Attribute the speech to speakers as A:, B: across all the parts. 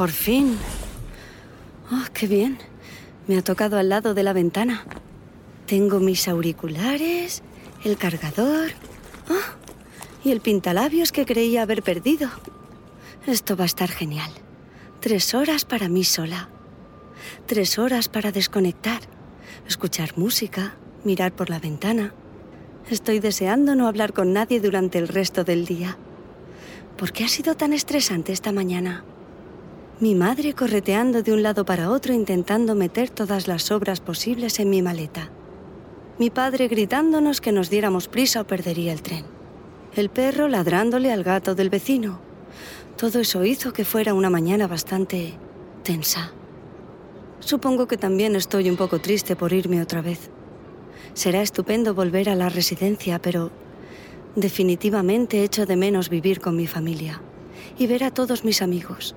A: Por fin. Oh, qué bien. Me ha tocado al lado de la ventana. Tengo mis auriculares, el cargador ah, y el pintalabios que creía haber perdido. Esto va a estar genial. Tres horas para mí sola. Tres horas para desconectar, escuchar música, mirar por la ventana. Estoy deseando no hablar con nadie durante el resto del día. ¿Por qué ha sido tan estresante esta mañana? Mi madre correteando de un lado para otro intentando meter todas las obras posibles en mi maleta. Mi padre gritándonos que nos diéramos prisa o perdería el tren. El perro ladrándole al gato del vecino. Todo eso hizo que fuera una mañana bastante tensa. Supongo que también estoy un poco triste por irme otra vez. Será estupendo volver a la residencia, pero definitivamente echo de menos vivir con mi familia y ver a todos mis amigos.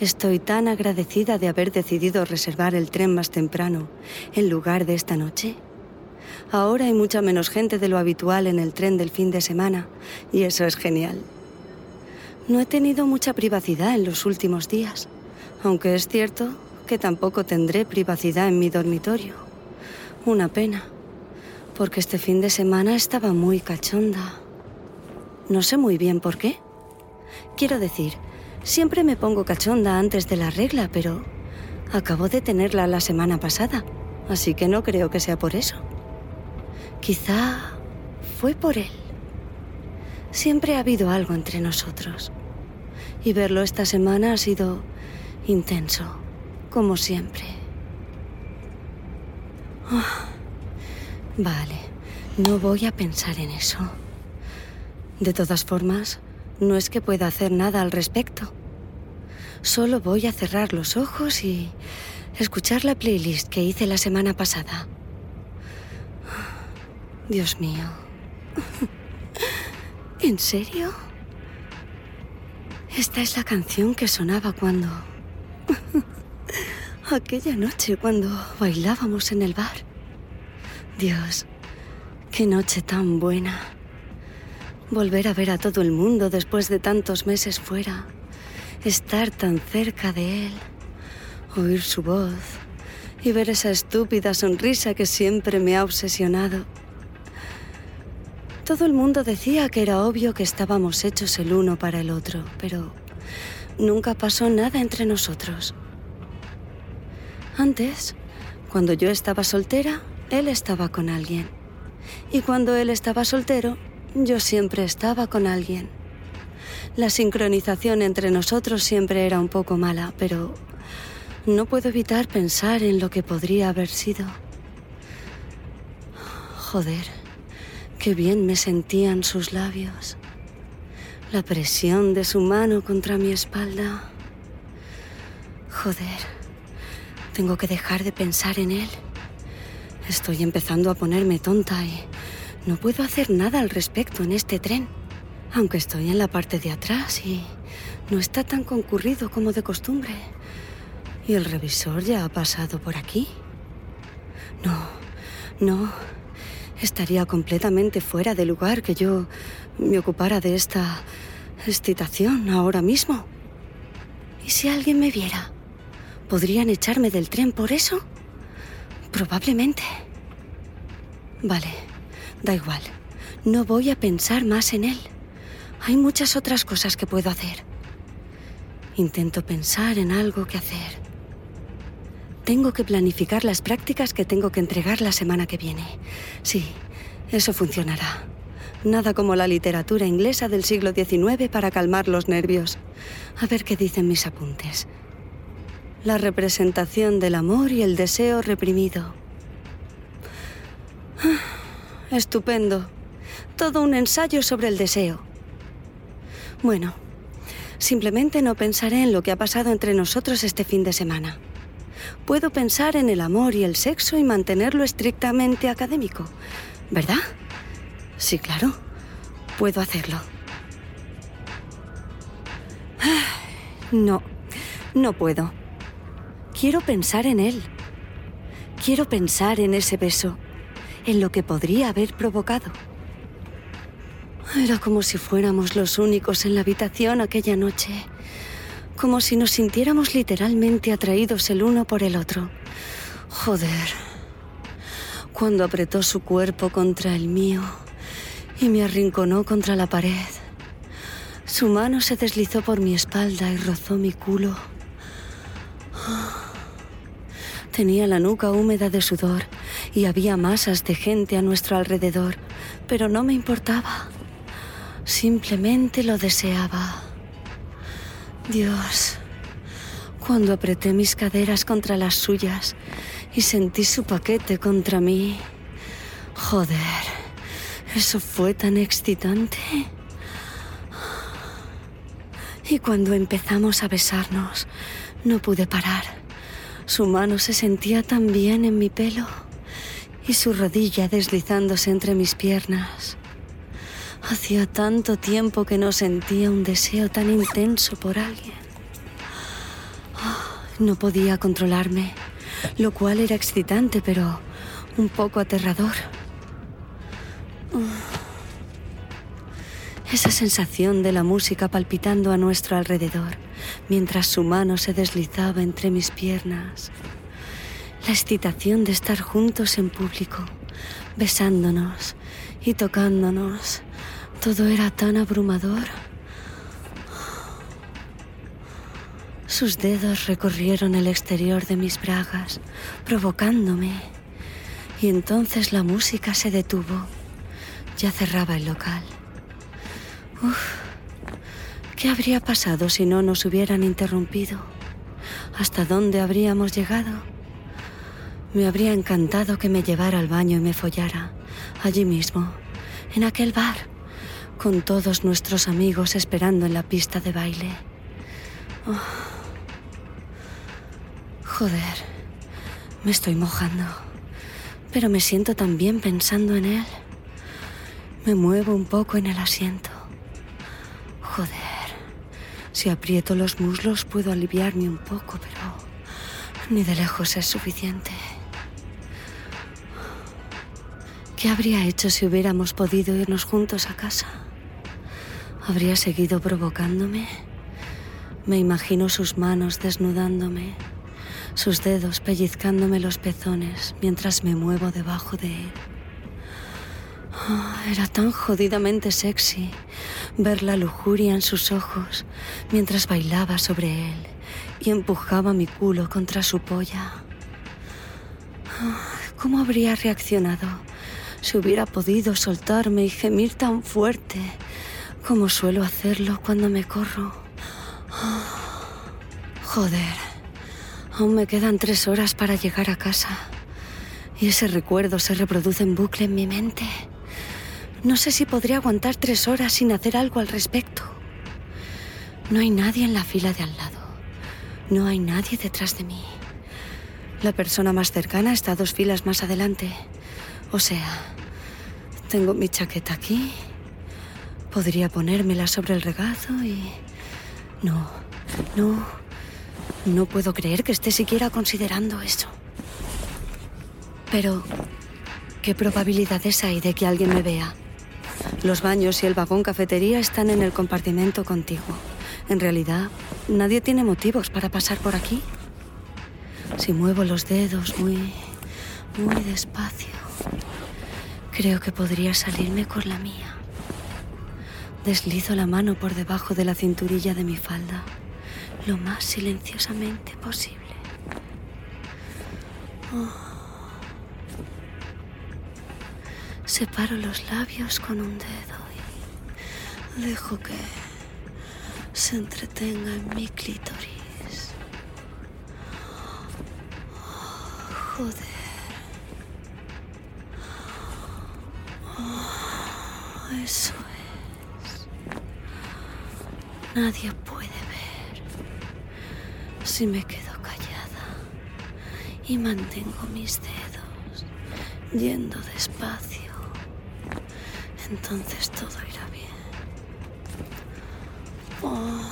A: Estoy tan agradecida de haber decidido reservar el tren más temprano en lugar de esta noche. Ahora hay mucha menos gente de lo habitual en el tren del fin de semana y eso es genial. No he tenido mucha privacidad en los últimos días, aunque es cierto que tampoco tendré privacidad en mi dormitorio. Una pena, porque este fin de semana estaba muy cachonda. No sé muy bien por qué. Quiero decir, Siempre me pongo cachonda antes de la regla, pero acabo de tenerla la semana pasada, así que no creo que sea por eso. Quizá fue por él. Siempre ha habido algo entre nosotros. Y verlo esta semana ha sido intenso, como siempre. Ah, vale, no voy a pensar en eso. De todas formas, no es que pueda hacer nada al respecto. Solo voy a cerrar los ojos y escuchar la playlist que hice la semana pasada. Dios mío. ¿En serio? Esta es la canción que sonaba cuando... Aquella noche cuando bailábamos en el bar. Dios, qué noche tan buena. Volver a ver a todo el mundo después de tantos meses fuera. Estar tan cerca de él. Oír su voz. Y ver esa estúpida sonrisa que siempre me ha obsesionado. Todo el mundo decía que era obvio que estábamos hechos el uno para el otro, pero nunca pasó nada entre nosotros. Antes, cuando yo estaba soltera, él estaba con alguien. Y cuando él estaba soltero, yo siempre estaba con alguien. La sincronización entre nosotros siempre era un poco mala, pero no puedo evitar pensar en lo que podría haber sido. Joder, qué bien me sentían sus labios. La presión de su mano contra mi espalda. Joder, tengo que dejar de pensar en él. Estoy empezando a ponerme tonta y no puedo hacer nada al respecto en este tren, aunque estoy en la parte de atrás y no está tan concurrido como de costumbre. ¿Y el revisor ya ha pasado por aquí? No, no. Estaría completamente fuera de lugar que yo me ocupara de esta excitación ahora mismo. ¿Y si alguien me viera? ¿Podrían echarme del tren por eso? Probablemente. Vale. Da igual. No voy a pensar más en él. Hay muchas otras cosas que puedo hacer. Intento pensar en algo que hacer. Tengo que planificar las prácticas que tengo que entregar la semana que viene. Sí, eso funcionará. Nada como la literatura inglesa del siglo XIX para calmar los nervios. A ver qué dicen mis apuntes. La representación del amor y el deseo reprimido. Ah. Estupendo. Todo un ensayo sobre el deseo. Bueno, simplemente no pensaré en lo que ha pasado entre nosotros este fin de semana. Puedo pensar en el amor y el sexo y mantenerlo estrictamente académico, ¿verdad? Sí, claro. Puedo hacerlo. No, no puedo. Quiero pensar en él. Quiero pensar en ese beso en lo que podría haber provocado. Era como si fuéramos los únicos en la habitación aquella noche, como si nos sintiéramos literalmente atraídos el uno por el otro. Joder. Cuando apretó su cuerpo contra el mío y me arrinconó contra la pared. Su mano se deslizó por mi espalda y rozó mi culo. Tenía la nuca húmeda de sudor y había masas de gente a nuestro alrededor, pero no me importaba. Simplemente lo deseaba. Dios, cuando apreté mis caderas contra las suyas y sentí su paquete contra mí. Joder, eso fue tan excitante. Y cuando empezamos a besarnos, no pude parar. Su mano se sentía tan bien en mi pelo y su rodilla deslizándose entre mis piernas. Hacía tanto tiempo que no sentía un deseo tan intenso por alguien. No podía controlarme, lo cual era excitante, pero un poco aterrador. Esa sensación de la música palpitando a nuestro alrededor, mientras su mano se deslizaba entre mis piernas. La excitación de estar juntos en público, besándonos y tocándonos todo era tan abrumador. Sus dedos recorrieron el exterior de mis bragas, provocándome. Y entonces la música se detuvo. Ya cerraba el local. Uf, ¿qué habría pasado si no nos hubieran interrumpido? ¿Hasta dónde habríamos llegado? Me habría encantado que me llevara al baño y me follara, allí mismo, en aquel bar con todos nuestros amigos esperando en la pista de baile. Oh. Joder, me estoy mojando, pero me siento tan bien pensando en él. Me muevo un poco en el asiento. Joder, si aprieto los muslos puedo aliviarme un poco, pero ni de lejos es suficiente. ¿Qué habría hecho si hubiéramos podido irnos juntos a casa? ¿Habría seguido provocándome? Me imagino sus manos desnudándome, sus dedos pellizcándome los pezones mientras me muevo debajo de él. Oh, era tan jodidamente sexy ver la lujuria en sus ojos mientras bailaba sobre él y empujaba mi culo contra su polla. Oh, ¿Cómo habría reaccionado si hubiera podido soltarme y gemir tan fuerte como suelo hacerlo cuando me corro. Joder, aún me quedan tres horas para llegar a casa y ese recuerdo se reproduce en bucle en mi mente. No sé si podría aguantar tres horas sin hacer algo al respecto. No hay nadie en la fila de al lado. No hay nadie detrás de mí. La persona más cercana está dos filas más adelante. O sea, tengo mi chaqueta aquí Podría ponérmela sobre el regazo y... No, no, no puedo creer que esté siquiera considerando eso. Pero, ¿qué probabilidades hay de que alguien me vea? Los baños y el vagón cafetería están en el compartimento contiguo. En realidad, nadie tiene motivos para pasar por aquí. Si muevo los dedos muy, muy despacio, creo que podría salirme con la mía. Deslizo la mano por debajo de la cinturilla de mi falda, lo más silenciosamente posible. Oh. Separo los labios con un dedo y dejo que se entretenga en mi clítoris. Nadie puede ver si me quedo callada y mantengo mis dedos yendo despacio. Entonces todo irá bien. Oh.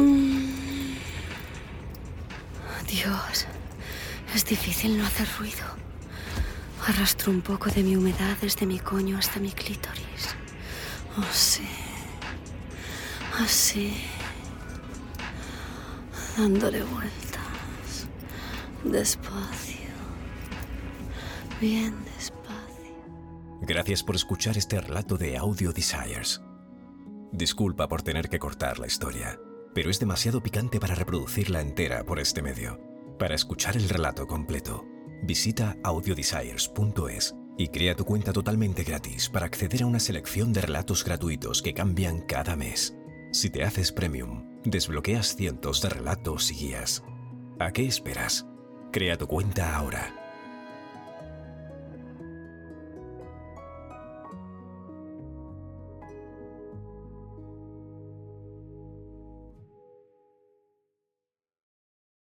A: Mm. Dios, es difícil no hacer ruido. Arrastro un poco de mi humedad desde mi coño hasta mi clítoris. Oh, sí. Así. Dándole vueltas. Despacio. Bien despacio.
B: Gracias por escuchar este relato de Audio Desires. Disculpa por tener que cortar la historia, pero es demasiado picante para reproducirla entera por este medio. Para escuchar el relato completo, visita audiodesires.es y crea tu cuenta totalmente gratis para acceder a una selección de relatos gratuitos que cambian cada mes. Si te haces premium, desbloqueas cientos de relatos y guías. ¿A qué esperas? Crea tu cuenta ahora